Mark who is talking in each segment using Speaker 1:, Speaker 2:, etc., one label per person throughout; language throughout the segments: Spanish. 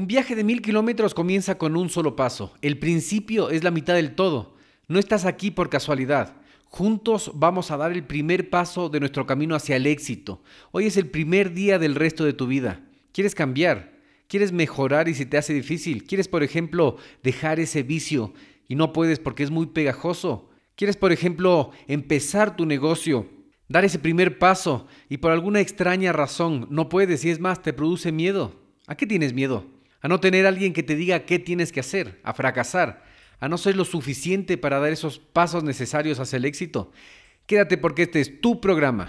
Speaker 1: Un viaje de mil kilómetros comienza con un solo paso. El principio es la mitad del todo. No estás aquí por casualidad. Juntos vamos a dar el primer paso de nuestro camino hacia el éxito. Hoy es el primer día del resto de tu vida. ¿Quieres cambiar? ¿Quieres mejorar y se te hace difícil? ¿Quieres, por ejemplo, dejar ese vicio y no puedes porque es muy pegajoso? ¿Quieres, por ejemplo, empezar tu negocio, dar ese primer paso y por alguna extraña razón no puedes y es más, te produce miedo? ¿A qué tienes miedo? A no tener alguien que te diga qué tienes que hacer, a fracasar, a no ser lo suficiente para dar esos pasos necesarios hacia el éxito. Quédate porque este es tu programa.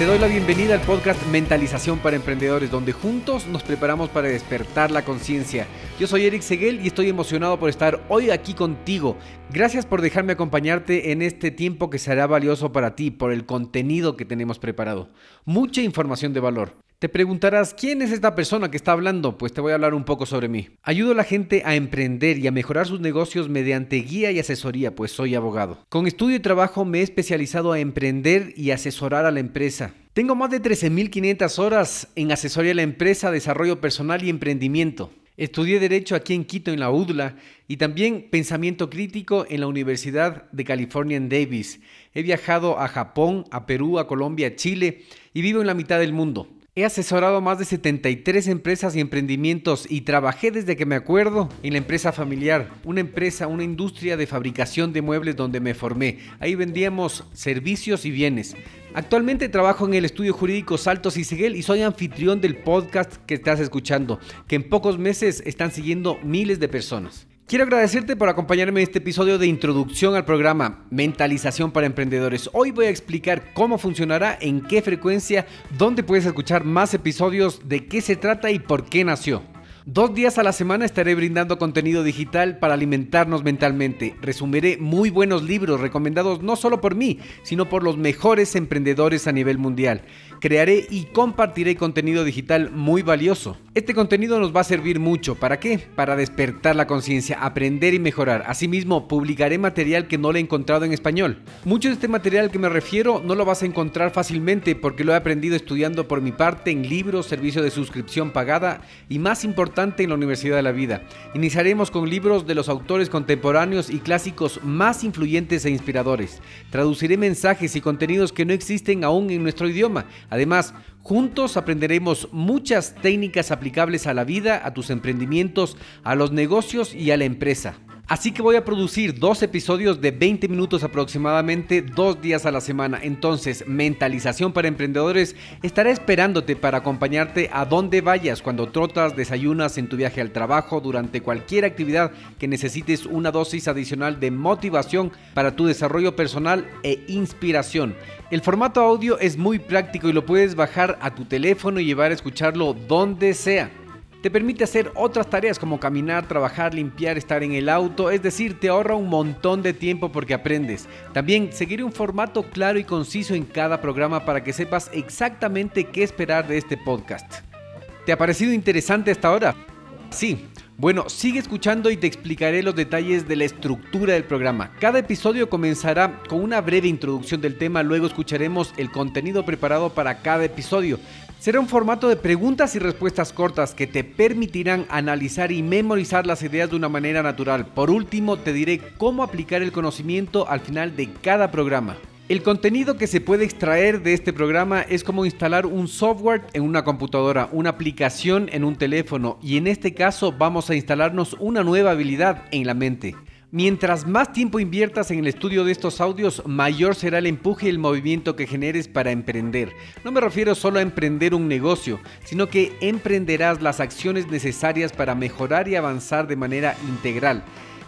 Speaker 1: Te doy la bienvenida al podcast Mentalización para Emprendedores, donde juntos nos preparamos para despertar la conciencia. Yo soy Eric Seguel y estoy emocionado por estar hoy aquí contigo. Gracias por dejarme acompañarte en este tiempo que será valioso para ti por el contenido que tenemos preparado. Mucha información de valor. Te preguntarás, ¿quién es esta persona que está hablando? Pues te voy a hablar un poco sobre mí. Ayudo a la gente a emprender y a mejorar sus negocios mediante guía y asesoría, pues soy abogado. Con estudio y trabajo me he especializado a emprender y asesorar a la empresa. Tengo más de 13.500 horas en asesoría a la empresa, desarrollo personal y emprendimiento. Estudié Derecho aquí en Quito, en la UDLA, y también Pensamiento Crítico en la Universidad de California en Davis. He viajado a Japón, a Perú, a Colombia, a Chile y vivo en la mitad del mundo. He asesorado más de 73 empresas y emprendimientos y trabajé desde que me acuerdo en la empresa familiar, una empresa, una industria de fabricación de muebles donde me formé. Ahí vendíamos servicios y bienes. Actualmente trabajo en el estudio jurídico Saltos y Seguel y soy anfitrión del podcast que estás escuchando, que en pocos meses están siguiendo miles de personas. Quiero agradecerte por acompañarme en este episodio de introducción al programa Mentalización para Emprendedores. Hoy voy a explicar cómo funcionará, en qué frecuencia, dónde puedes escuchar más episodios, de qué se trata y por qué nació. Dos días a la semana estaré brindando contenido digital para alimentarnos mentalmente. Resumiré muy buenos libros recomendados no solo por mí, sino por los mejores emprendedores a nivel mundial. Crearé y compartiré contenido digital muy valioso Este contenido nos va a servir mucho. ¿Para qué? Para despertar la conciencia, aprender y mejorar. Asimismo, publicaré material que no le he encontrado en español. Mucho de este material al que me refiero no lo vas a encontrar fácilmente porque lo he aprendido estudiando por mi parte en libros, servicio de suscripción pagada y más importante en la Universidad de la Vida. Iniciaremos con libros de los autores contemporáneos y clásicos más influyentes e inspiradores. Traduciré mensajes y contenidos que no existen aún en nuestro idioma. Además, Juntos aprenderemos muchas técnicas aplicables a la vida, a tus emprendimientos, a los negocios y a la empresa. Así que voy a producir dos episodios de 20 minutos aproximadamente, dos días a la semana. Entonces, Mentalización para Emprendedores estará esperándote para acompañarte a donde vayas, cuando trotas, desayunas, en tu viaje al trabajo, durante cualquier actividad que necesites una dosis adicional de motivación para tu desarrollo personal e inspiración. El formato audio es muy práctico y lo puedes bajar a tu teléfono y llevar a escucharlo donde sea. Te permite hacer otras tareas como caminar, trabajar, limpiar, estar en el auto, es decir, te ahorra un montón de tiempo porque aprendes. También seguiré un formato claro y conciso en cada programa para que sepas exactamente qué esperar de este podcast. ¿Te ha parecido interesante hasta ahora? Sí. Bueno, sigue escuchando y te explicaré los detalles de la estructura del programa. Cada episodio comenzará con una breve introducción del tema, luego escucharemos el contenido preparado para cada episodio. Será un formato de preguntas y respuestas cortas que te permitirán analizar y memorizar las ideas de una manera natural. Por último, te diré cómo aplicar el conocimiento al final de cada programa. El contenido que se puede extraer de este programa es como instalar un software en una computadora, una aplicación en un teléfono y en este caso vamos a instalarnos una nueva habilidad en la mente. Mientras más tiempo inviertas en el estudio de estos audios, mayor será el empuje y el movimiento que generes para emprender. No me refiero solo a emprender un negocio, sino que emprenderás las acciones necesarias para mejorar y avanzar de manera integral.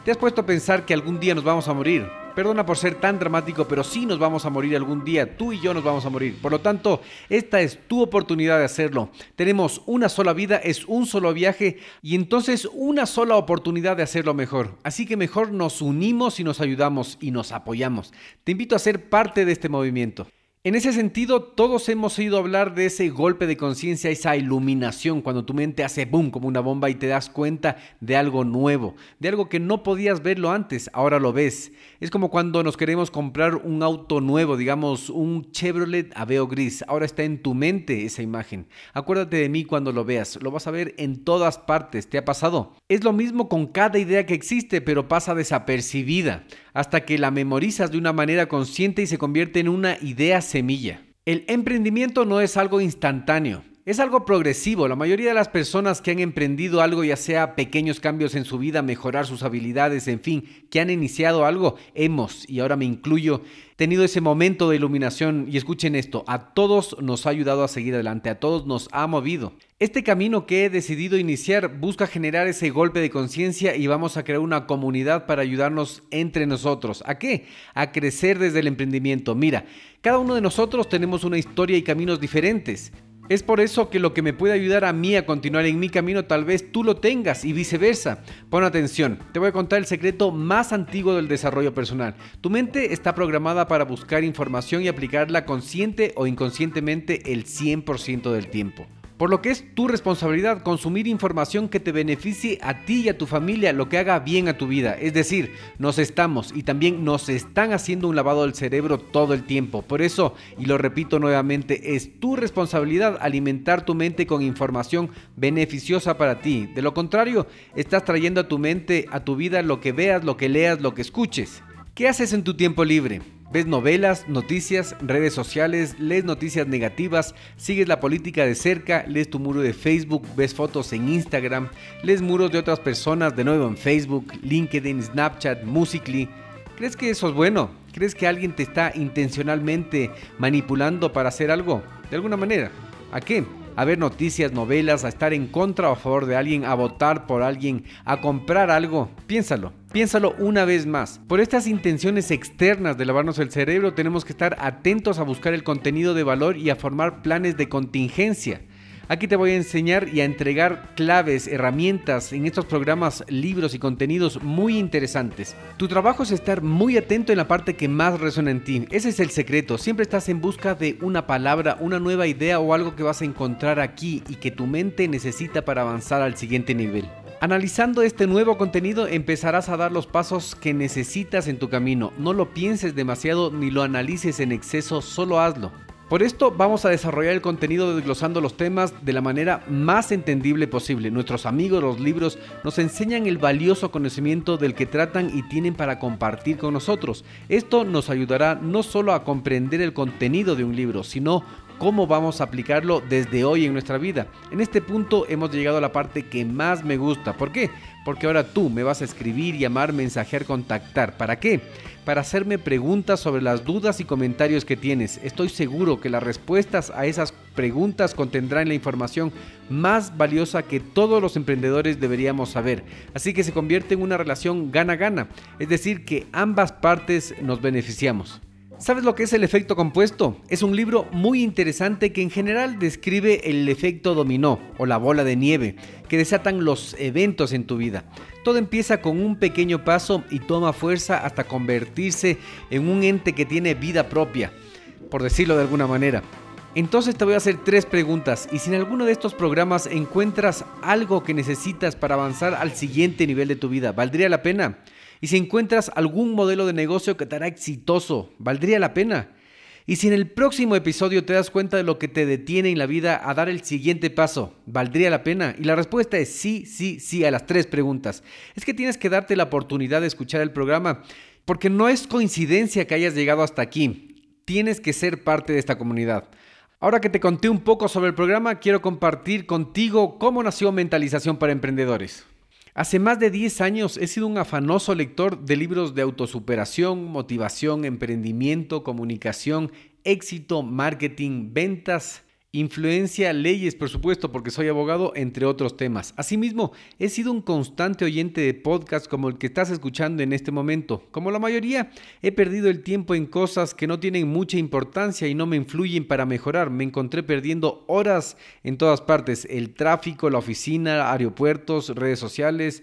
Speaker 1: ¿Te has puesto a pensar que algún día nos vamos a morir? Perdona por ser tan dramático, pero sí nos vamos a morir algún día. Tú y yo nos vamos a morir. Por lo tanto, esta es tu oportunidad de hacerlo. Tenemos una sola vida, es un solo viaje y entonces una sola oportunidad de hacerlo mejor. Así que mejor nos unimos y nos ayudamos y nos apoyamos. Te invito a ser parte de este movimiento. En ese sentido, todos hemos oído hablar de ese golpe de conciencia, esa iluminación, cuando tu mente hace boom como una bomba y te das cuenta de algo nuevo, de algo que no podías verlo antes, ahora lo ves. Es como cuando nos queremos comprar un auto nuevo, digamos un Chevrolet Aveo gris, ahora está en tu mente esa imagen. Acuérdate de mí cuando lo veas, lo vas a ver en todas partes, ¿te ha pasado? Es lo mismo con cada idea que existe, pero pasa desapercibida hasta que la memorizas de una manera consciente y se convierte en una idea semilla. El emprendimiento no es algo instantáneo, es algo progresivo. La mayoría de las personas que han emprendido algo, ya sea pequeños cambios en su vida, mejorar sus habilidades, en fin, que han iniciado algo, hemos, y ahora me incluyo, tenido ese momento de iluminación. Y escuchen esto, a todos nos ha ayudado a seguir adelante, a todos nos ha movido. Este camino que he decidido iniciar busca generar ese golpe de conciencia y vamos a crear una comunidad para ayudarnos entre nosotros. ¿A qué? A crecer desde el emprendimiento. Mira, cada uno de nosotros tenemos una historia y caminos diferentes. Es por eso que lo que me puede ayudar a mí a continuar en mi camino tal vez tú lo tengas y viceversa. Pon atención, te voy a contar el secreto más antiguo del desarrollo personal. Tu mente está programada para buscar información y aplicarla consciente o inconscientemente el 100% del tiempo. Por lo que es tu responsabilidad consumir información que te beneficie a ti y a tu familia, lo que haga bien a tu vida. Es decir, nos estamos y también nos están haciendo un lavado del cerebro todo el tiempo. Por eso, y lo repito nuevamente, es tu responsabilidad alimentar tu mente con información beneficiosa para ti. De lo contrario, estás trayendo a tu mente, a tu vida, lo que veas, lo que leas, lo que escuches. ¿Qué haces en tu tiempo libre? Ves novelas, noticias, redes sociales, lees noticias negativas, sigues la política de cerca, lees tu muro de Facebook, ves fotos en Instagram, lees muros de otras personas de nuevo en Facebook, LinkedIn, Snapchat, Musically. ¿Crees que eso es bueno? ¿Crees que alguien te está intencionalmente manipulando para hacer algo? De alguna manera. ¿A qué? A ver noticias, novelas, a estar en contra o a favor de alguien, a votar por alguien, a comprar algo. Piénsalo, piénsalo una vez más. Por estas intenciones externas de lavarnos el cerebro tenemos que estar atentos a buscar el contenido de valor y a formar planes de contingencia. Aquí te voy a enseñar y a entregar claves, herramientas en estos programas, libros y contenidos muy interesantes. Tu trabajo es estar muy atento en la parte que más resuena en ti. Ese es el secreto. Siempre estás en busca de una palabra, una nueva idea o algo que vas a encontrar aquí y que tu mente necesita para avanzar al siguiente nivel. Analizando este nuevo contenido empezarás a dar los pasos que necesitas en tu camino. No lo pienses demasiado ni lo analices en exceso, solo hazlo. Por esto vamos a desarrollar el contenido desglosando los temas de la manera más entendible posible. Nuestros amigos los libros nos enseñan el valioso conocimiento del que tratan y tienen para compartir con nosotros. Esto nos ayudará no solo a comprender el contenido de un libro, sino cómo vamos a aplicarlo desde hoy en nuestra vida. En este punto hemos llegado a la parte que más me gusta. ¿Por qué? Porque ahora tú me vas a escribir, llamar, mensajear, contactar. ¿Para qué? Para hacerme preguntas sobre las dudas y comentarios que tienes. Estoy seguro que las respuestas a esas preguntas contendrán la información más valiosa que todos los emprendedores deberíamos saber. Así que se convierte en una relación gana-gana. Es decir, que ambas partes nos beneficiamos. ¿Sabes lo que es el efecto compuesto? Es un libro muy interesante que en general describe el efecto dominó o la bola de nieve que desatan los eventos en tu vida. Todo empieza con un pequeño paso y toma fuerza hasta convertirse en un ente que tiene vida propia, por decirlo de alguna manera. Entonces te voy a hacer tres preguntas y si en alguno de estos programas encuentras algo que necesitas para avanzar al siguiente nivel de tu vida, ¿valdría la pena? Y si encuentras algún modelo de negocio que te hará exitoso, ¿valdría la pena? Y si en el próximo episodio te das cuenta de lo que te detiene en la vida a dar el siguiente paso, ¿valdría la pena? Y la respuesta es sí, sí, sí a las tres preguntas. Es que tienes que darte la oportunidad de escuchar el programa, porque no es coincidencia que hayas llegado hasta aquí. Tienes que ser parte de esta comunidad. Ahora que te conté un poco sobre el programa, quiero compartir contigo cómo nació Mentalización para Emprendedores. Hace más de 10 años he sido un afanoso lector de libros de autosuperación, motivación, emprendimiento, comunicación, éxito, marketing, ventas Influencia, leyes, por supuesto, porque soy abogado, entre otros temas. Asimismo, he sido un constante oyente de podcasts como el que estás escuchando en este momento. Como la mayoría, he perdido el tiempo en cosas que no tienen mucha importancia y no me influyen para mejorar. Me encontré perdiendo horas en todas partes. El tráfico, la oficina, aeropuertos, redes sociales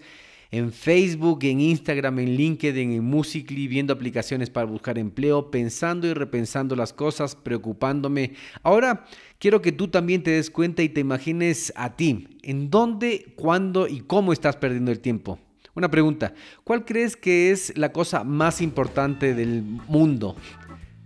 Speaker 1: en Facebook, en Instagram, en LinkedIn, en Musically, viendo aplicaciones para buscar empleo, pensando y repensando las cosas, preocupándome. Ahora quiero que tú también te des cuenta y te imagines a ti, en dónde, cuándo y cómo estás perdiendo el tiempo. Una pregunta, ¿cuál crees que es la cosa más importante del mundo?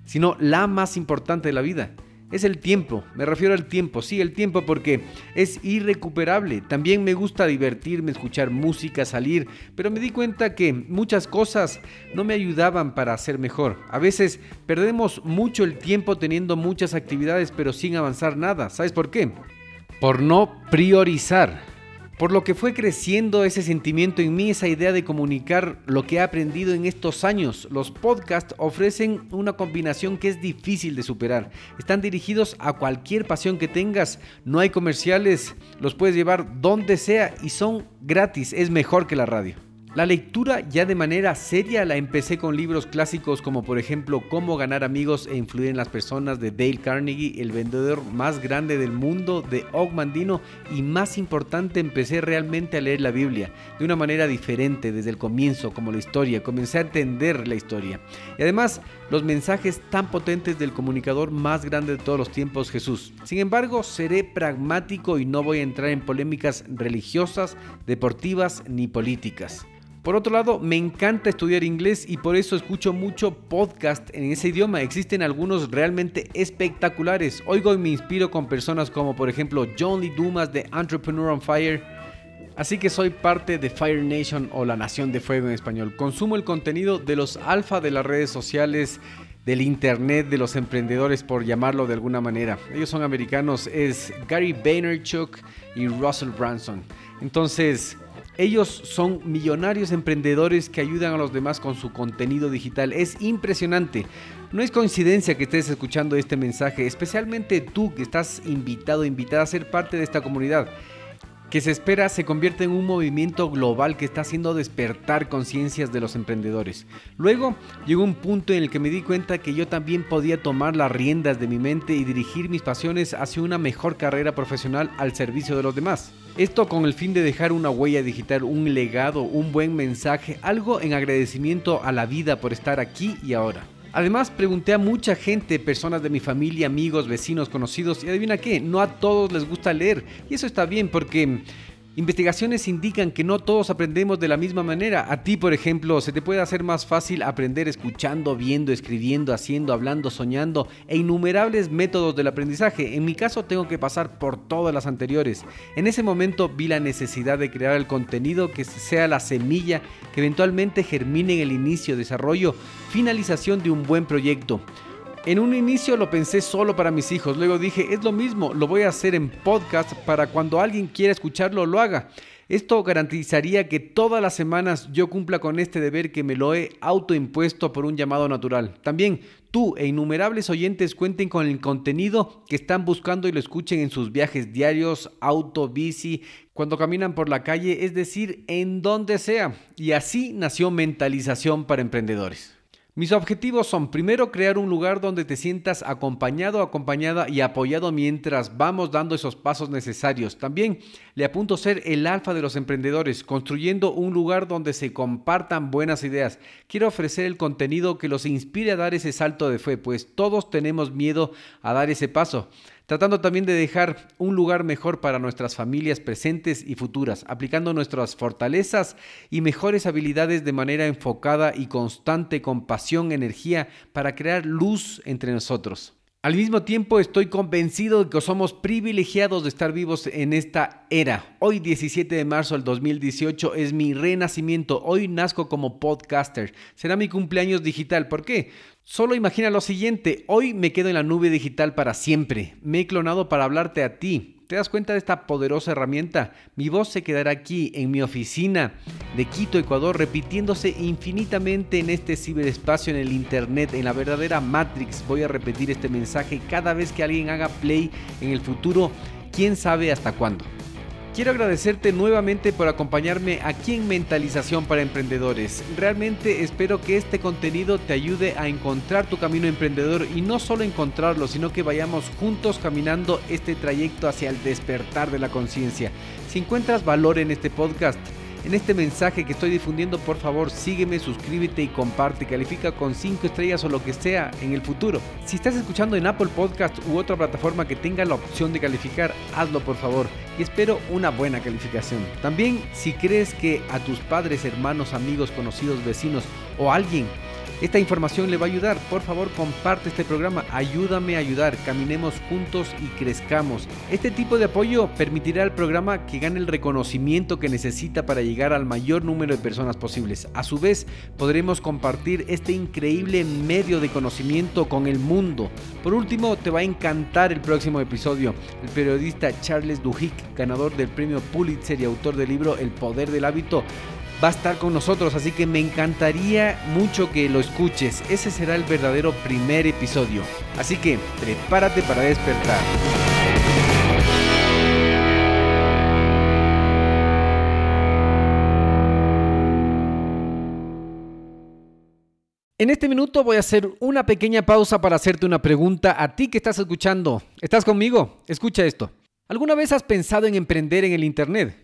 Speaker 1: Si no, la más importante de la vida es el tiempo. Me refiero al tiempo, sí, el tiempo porque es irrecuperable. También me gusta divertirme, escuchar música, salir, pero me di cuenta que muchas cosas no me ayudaban para ser mejor. A veces perdemos mucho el tiempo teniendo muchas actividades, pero sin avanzar nada. ¿Sabes por qué? Por no priorizar. Por lo que fue creciendo ese sentimiento en mí, esa idea de comunicar lo que he aprendido en estos años. Los podcasts ofrecen una combinación que es difícil de superar. Están dirigidos a cualquier pasión que tengas. No hay comerciales, los puedes llevar donde sea y son gratis. Es mejor que la radio. La lectura ya de manera seria la empecé con libros clásicos como por ejemplo Cómo ganar amigos e influir en las personas de Dale Carnegie, el vendedor más grande del mundo de Og Mandino y más importante empecé realmente a leer la Biblia de una manera diferente desde el comienzo como la historia, comencé a entender la historia y además los mensajes tan potentes del comunicador más grande de todos los tiempos Jesús. Sin embargo seré pragmático y no voy a entrar en polémicas religiosas, deportivas ni políticas. Por otro lado, me encanta estudiar inglés y por eso escucho mucho podcast en ese idioma. Existen algunos realmente espectaculares. Oigo y me inspiro con personas como por ejemplo John Lee Dumas de Entrepreneur on Fire. Así que soy parte de Fire Nation o la Nación de Fuego en español. Consumo el contenido de los alfa de las redes sociales, del internet, de los emprendedores, por llamarlo de alguna manera. Ellos son americanos, es Gary Vaynerchuk y Russell Branson. Entonces, ellos son millonarios emprendedores que ayudan a los demás con su contenido digital. Es impresionante. No es coincidencia que estés escuchando este mensaje, especialmente tú que estás invitado, invitada a ser parte de esta comunidad. Que se espera se convierte en un movimiento global que está haciendo despertar conciencias de los emprendedores. Luego llegó un punto en el que me di cuenta que yo también podía tomar las riendas de mi mente y dirigir mis pasiones hacia una mejor carrera profesional al servicio de los demás. Esto con el fin de dejar una huella digital, un legado, un buen mensaje, algo en agradecimiento a la vida por estar aquí y ahora. Además, pregunté a mucha gente, personas de mi familia, amigos, vecinos, conocidos, y adivina qué, no a todos les gusta leer. Y eso está bien porque Investigaciones indican que no todos aprendemos de la misma manera. A ti, por ejemplo, se te puede hacer más fácil aprender escuchando, viendo, escribiendo, haciendo, hablando, soñando e innumerables métodos del aprendizaje. En mi caso tengo que pasar por todas las anteriores. En ese momento vi la necesidad de crear el contenido que sea la semilla que eventualmente germine en el inicio, desarrollo, finalización de un buen proyecto. En un inicio lo pensé solo para mis hijos, luego dije, es lo mismo, lo voy a hacer en podcast para cuando alguien quiera escucharlo lo haga. Esto garantizaría que todas las semanas yo cumpla con este deber que me lo he autoimpuesto por un llamado natural. También tú e innumerables oyentes cuenten con el contenido que están buscando y lo escuchen en sus viajes diarios, auto, bici, cuando caminan por la calle, es decir, en donde sea. Y así nació Mentalización para Emprendedores. Mis objetivos son primero crear un lugar donde te sientas acompañado, acompañada y apoyado mientras vamos dando esos pasos necesarios. También le apunto ser el alfa de los emprendedores, construyendo un lugar donde se compartan buenas ideas. Quiero ofrecer el contenido que los inspire a dar ese salto de fe, pues todos tenemos miedo a dar ese paso tratando también de dejar un lugar mejor para nuestras familias presentes y futuras, aplicando nuestras fortalezas y mejores habilidades de manera enfocada y constante con pasión, energía, para crear luz entre nosotros. Al mismo tiempo estoy convencido de que somos privilegiados de estar vivos en esta era. Hoy 17 de marzo del 2018 es mi renacimiento. Hoy nazco como podcaster. Será mi cumpleaños digital. ¿Por qué? Solo imagina lo siguiente. Hoy me quedo en la nube digital para siempre. Me he clonado para hablarte a ti ¿Te das cuenta de esta poderosa herramienta? Mi voz se quedará aquí, en mi oficina de Quito, Ecuador, repitiéndose infinitamente en este ciberespacio, en el Internet, en la verdadera Matrix. Voy a repetir este mensaje cada vez que alguien haga play en el futuro, quién sabe hasta cuándo. Quiero agradecerte nuevamente por acompañarme aquí en Mentalización para Emprendedores. Realmente espero que este contenido te ayude a encontrar tu camino emprendedor y no solo encontrarlo, sino que vayamos juntos caminando este trayecto hacia el despertar de la conciencia. Si encuentras valor en este podcast, en este mensaje que estoy difundiendo, por favor, sígueme, suscríbete y comparte. Califica con 5 estrellas o lo que sea en el futuro. Si estás escuchando en Apple Podcast u otra plataforma que tenga la opción de calificar, hazlo por favor. Y espero una buena calificación. También, si crees que a tus padres, hermanos, amigos, conocidos, vecinos o alguien esta información le va a ayudar. Por favor, comparte este programa. Ayúdame a ayudar. Caminemos juntos y crezcamos. Este tipo de apoyo permitirá al programa que gane el reconocimiento que necesita para llegar al mayor número de personas posibles. A su vez, podremos compartir este increíble medio de conocimiento con el mundo. Por último, te va a encantar el próximo episodio. El periodista Charles Duhigg, ganador del premio Pulitzer y autor del libro El poder del hábito, va a estar con nosotros, así que me encantaría mucho que lo escuches. Ese será el verdadero primer episodio. Así que prepárate para despertar. En este minuto voy a hacer una pequeña pausa para hacerte una pregunta a ti que estás escuchando. ¿Estás conmigo? Escucha esto. ¿Alguna vez has pensado en emprender en el Internet?